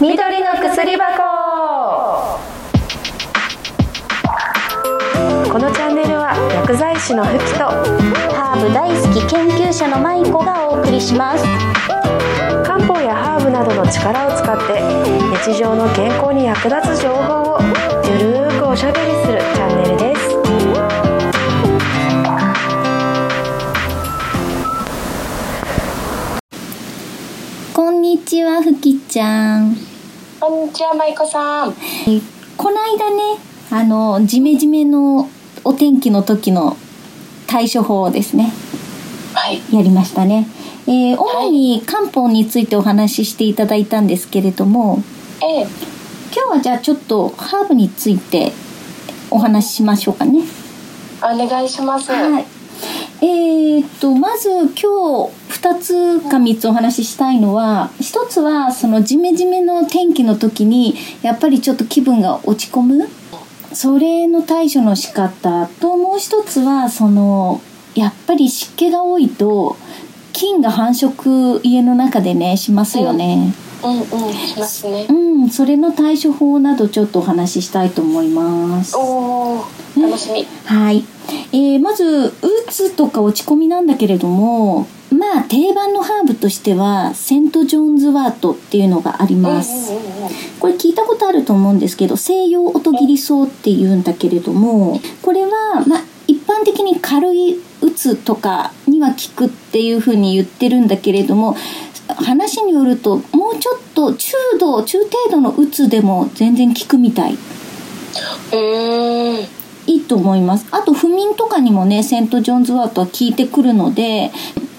緑の薬箱。このチャンネルは薬剤師のふきとハーブ大好き研究者のマイコがお送りします。漢方やハーブなどの力を使って日常の健康に役立つ情報をゆるーくおしゃべりするチャンネルです。こんにちはふきちゃん。こんにちは、舞子さん。この間ねあのジメジメのお天気の時の対処法をですねはい。やりましたね、えー主に漢方についてお話ししていただいたんですけれどもええ、今日はじゃあちょっとハーブについてお話ししましょうかねお願いします。はい。えーっとまず今日2つか3つお話ししたいのは1つはそのジメジメの天気の時にやっぱりちょっと気分が落ち込むそれの対処の仕方ともう一つはそのやっぱり湿気が多いと菌が繁殖家の中でねしますよね。うんうん、しますね。うん、それの対処法などちょっとお話ししたいと思います。おお、楽しみ。はい、えーまずうつとか落ち込みなんだけれどもまあ定番のハーブとしてはセント・ジョーンズワートっていうのがあります。これ聞いたことあると思うんですけど西洋音切り草っていうんだけれどもこれはまあ一般的に軽いうつとかには効くっていうふうに言ってるんだけれども話によるともうちょっと中度中程度のうつでも全然効くみたいへえ。いいと思います。あと不眠とかにもねセント・ジョーンズワートは効いてくるので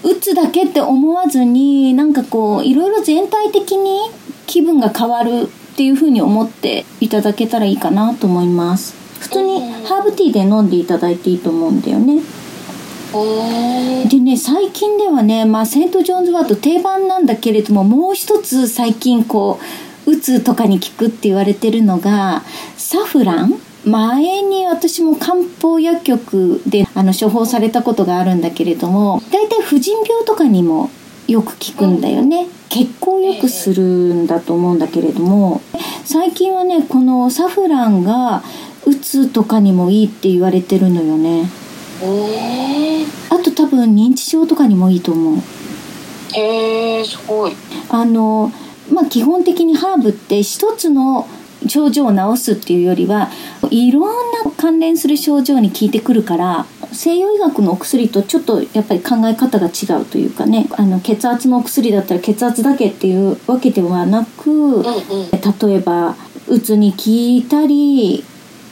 うつだけって思わずになんかこういろいろ全体的に気分が変わるっていう風に思っていただけたらいいかなと思います。普通にハーブティーで飲んでいただいていいと思うんだよね。うん。でね最近ではね、まあ、セント・ジョーンズワート定番なんだけれどももう一つ最近こううつとかに効くって言われてるのがサフラン前に私も漢方薬局であの処方されたことがあるんだけれども大体婦人病とかにもよく効くんだよね血行をよくするんだと思うんだけれども最近はねこのサフランがうつとかにもいいって言われてるのよね。あと多分認知症とかにもいいと思うへえ、すごい。あのまあ基本的にハーブって一つの症状を治すっていうよりはいろんな関連する症状に効いてくるから西洋医学のお薬とちょっとやっぱり考え方が違うというかねあの血圧のお薬だったら血圧だけっていうわけではなく。例えばうつに効いたり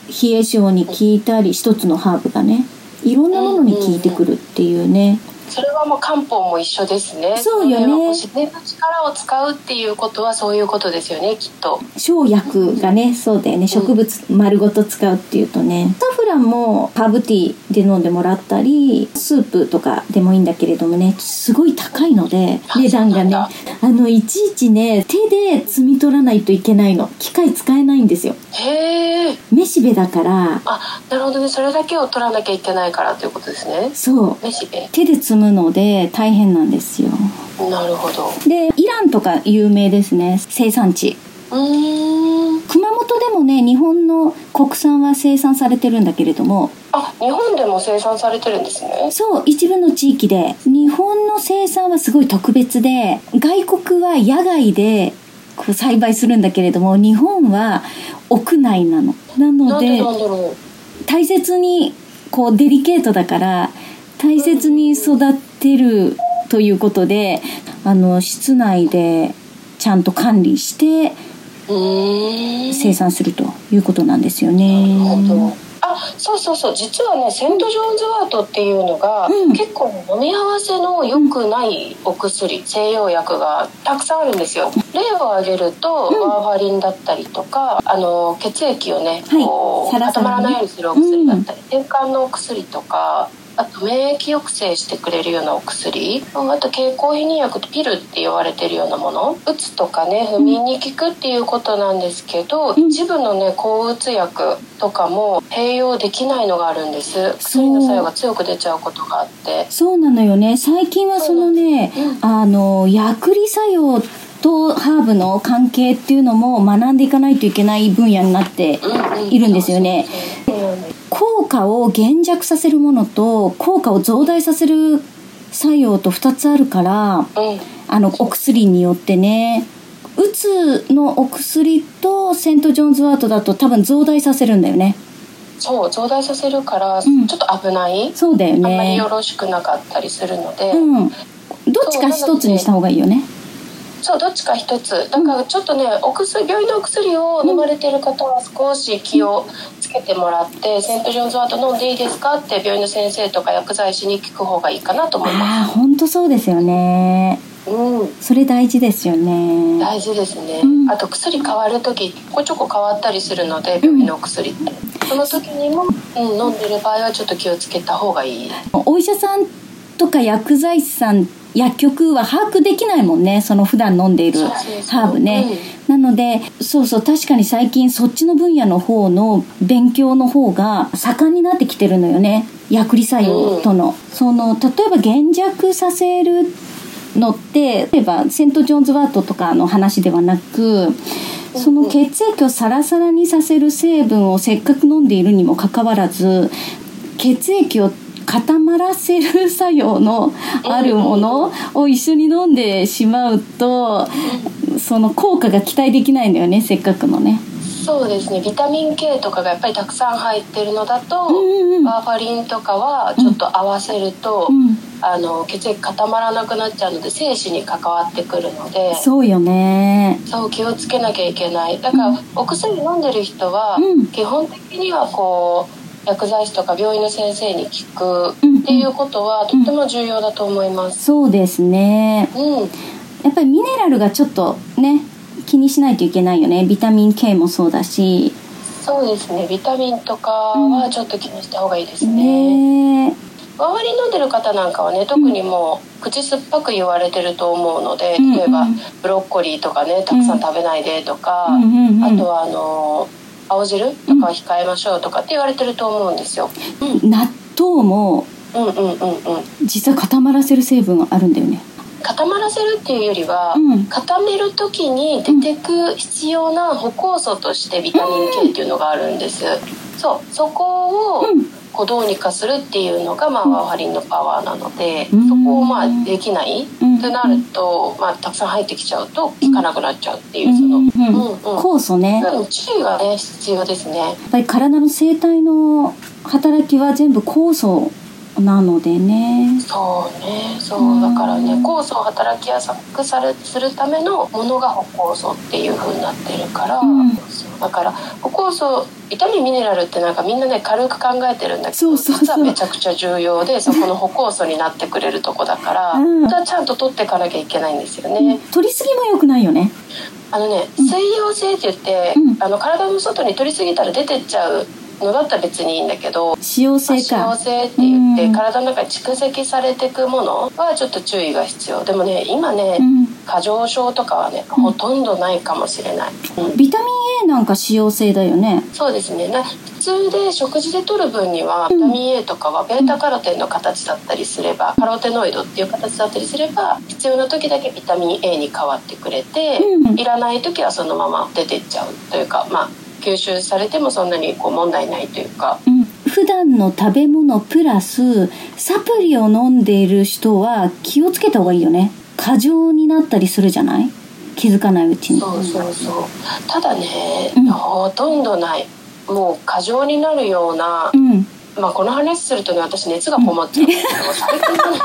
冷え性に効いたり一つのハーブがねいろんなものに効いてくるっていうねそれはもう漢方も一緒ですね。そうよね自然の力を使うっていうことはそういうことですよね、きっと。生薬がねそうだよね植物丸ごと使うっていうとねサフランもハーブティーで飲んでもらったりスープとかでもいいんだけれどもねすごい高いのであ値段がねあのいちいちね手で摘み取らないといけないの機械使えないんですよへえ。めしべだからあ、なるほどね。それだけを取らなきゃいけないからということですね。そうめしべ。手で摘むので大変なんですよなるほど。でイランとか有名ですね生産地うーん。熊本でもね日本の国産は生産されてるんだけれどもあ、日本でも生産されてるんですね。そう一部の地域で日本の生産はすごい特別で外国は野外でこう栽培するんだけれども日本は屋内なのななんでのでなんだろう。大切にこうデリケートだから大切に育てるということであの室内でちゃんと管理して。生産するということなんですよね。あそうそうそう。実はねセント・ジョーンズワートっていうのが、うん。結構飲み合わせの良くないお薬西洋薬がたくさんあるんですよ。例を挙げると、うん。ワーファリンだったりとかあの血液をね、はい。こう固まらないようにするお薬だったり、転換のお薬とかあと免疫抑制してくれるようなお薬。あと経口避妊薬ピルって言われてるようなもの。うつとかね不眠に効くっていうことなんですけど、うん。一部のね抗うつ薬とかも併用できないのがあるんです。薬の作用が強く出ちゃうことがあって。そうなのよね。最近はそのね、うん。あの薬理作用っとハーブの関係っていうのも学んでいかないといけない分野になっているんですよね。効果を減弱させるものと効果を増大させる作用と2つあるから、あのお薬によってねうつのお薬とセント・ジョンズワートだと多分増大させるんだよね。そう増大させるから、ん。ちょっと危ない、そうだよあんまりねよろしくなかったりするので、うん。どっちか一つにした方がいいよねそうどっちか一つ。だからちょっとねお薬病院のお薬を飲まれてる方は少し気をつけてもらって、セント・ジョンズワート飲んでいいですかって病院の先生とか薬剤師に聞く方がいいかなと思いまああ本当そうですよね。すうん。それ大事ですよね。大事ですね、うん。あと薬変わる時ちょこちょこ変わったりするので病院のお薬って、その時にも、うん、飲んでる場合はちょっと気をつけた方がいい。お医者さんとか薬剤師さん薬局は把握できないもんねその普段飲んでいるハーブね、なのでそうそう確かに最近そっちの分野の方の勉強の方が盛んになってきてるのよね。薬理作用との、その例えば減弱させるのって例えばセント・ジョンズワートとかの話ではなくその血液をサラサラにさせる成分をせっかく飲んでいるにもかかわらず血液を固まらせる作用のあるものを一緒に飲んでしまうとその効果が期待できないんだよねせっかくのね。そうですね。ビタミン K とかがやっぱりたくさん入ってるのだと、うんうんバーファリンとかはちょっと合わせると、うん。あの血液固まらなくなっちゃうので精子に関わってくるので。そうよね。そう気をつけなきゃいけない。だから、お薬飲んでる人は、うん。基本的にはこう薬剤師とか病院の先生に聞くうんうん。っていうことはとっても重要だと思います。そうですね。うん、やっぱりミネラルがちょっとね気にしないといけないよね。ビタミン K もそうだし。そうですね。ビタミンとかはちょっと気にした方がいいですね。ね周りに飲んでる方なんかはね特にもう口酸っぱく言われてると思うのでうん例えばうんブロッコリーとかねたくさん食べないでとか、うんうんうん。あとはあの青汁とかは控えましょうとかって言われてると思うんですよ。納豆もうんうんうんうん実は固まらせる成分があるんだよね固まらせるっていうよりは、うん固める時に出てく必要な歩行素としてビタミン K っていうのがあるんです。そうそこをうん。こうどうにかするっていうのが、まあ、ワーファリンのパワーなので、うん。そこをまあできない、うん。となると、まあ、たくさん入ってきちゃうと効かなくなっちゃうっていうその、うん。うん。酵素ね。注意がね必要ですね。っぱり体の生体の働きは全部酵素なのでね。そうね。そうだからね酵素を働きやすくされするためのものが歩酵素っていう風になってるから、うん。だから歩酵素ビタミネラルってなんかみんなね軽く考えてるんだけど実はめちゃくちゃ重要でそ この歩酵素になってくれるとこだから、うん。ちゃんと取っていかなきゃいけないんですよね。取りすぎも良くないよね。あのね水溶性って言って、うん。あの体の外に取りすぎたら出てっちゃうのだったら別にいいんだけど使用性使用性って言って、うん体の中に蓄積されていくものはちょっと注意が必要でもね今ね、うん過剰症とかはねほとんどないかもしれない、うんビタミン A なんか使用性だよねそうですねな普通で食事で摂る分にはビタミン A とかはベータカロテンの形だったりすればカロテノイドっていう形だったりすれば必要な時だけビタミン A に変わってくれて、うんいらない時はそのまま出てっちゃうというかまあ吸収されてもそんなにこう問題ないというか。うん。普段の食べ物プラスサプリを飲んでいる人は気をつけた方がいいよね。過剰になったりするじゃない？気づかないうちに。そうそうそう。ただね、うん。ほとんどない。もう過剰になるような、うん。まあこの話するとね私熱がこもっちゃう。んですけど最近のね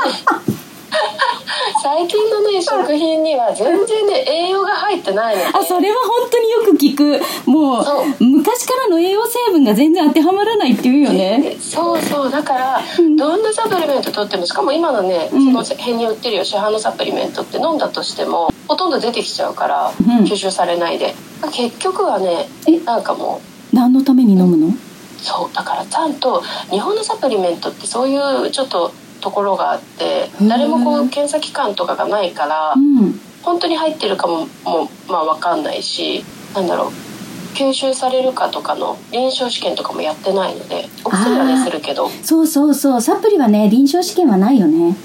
最近のね食品には全然ね栄養が入ってないので。あそれは本当によく聞く。もう昔からの栄養成分が全然当てはまらないっていうよね。そうそう。だからどんなサプリメント取ってもしかも今のねそうん。の辺に売ってるよ市販のサプリメントって飲んだとしてもほとんど出てきちゃうからうん。吸収されないで。結局はねえ？なんかもう何のために飲むの？そうだからちゃんと日本のサプリメントってそういうちょっとところがあってうん誰もこう検査機関とかがないからうん。本当に入ってるかももまあ分かんないしなんだろう吸収されるかとかの臨床試験とかもやってないのでお薬はねするけど。そうそうそう。サプリはね臨床試験はないよね。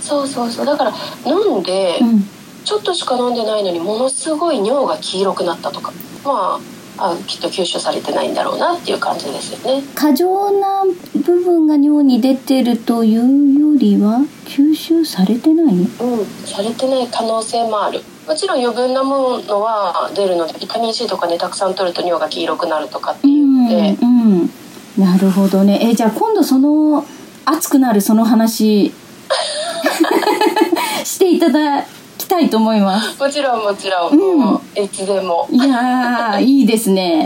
そうそうそう。だから飲んで、うん。ちょっとしか飲んでないのにものすごい尿が黄色くなったとか。まああきっと吸収されてないんだろうなっていう感じですよね。過剰な部分が尿に出てるというよりは吸収されてない？うんされてない可能性もある。もちろん余分なものは出るのでビタミン C とかねたくさん取ると尿が黄色くなるとかっていうので、うん、うん、なるほどね。えじゃあ今度その熱くなるその話 していただきたいと思います。もちろんもちろん、うん。いつでも。いやーいいですね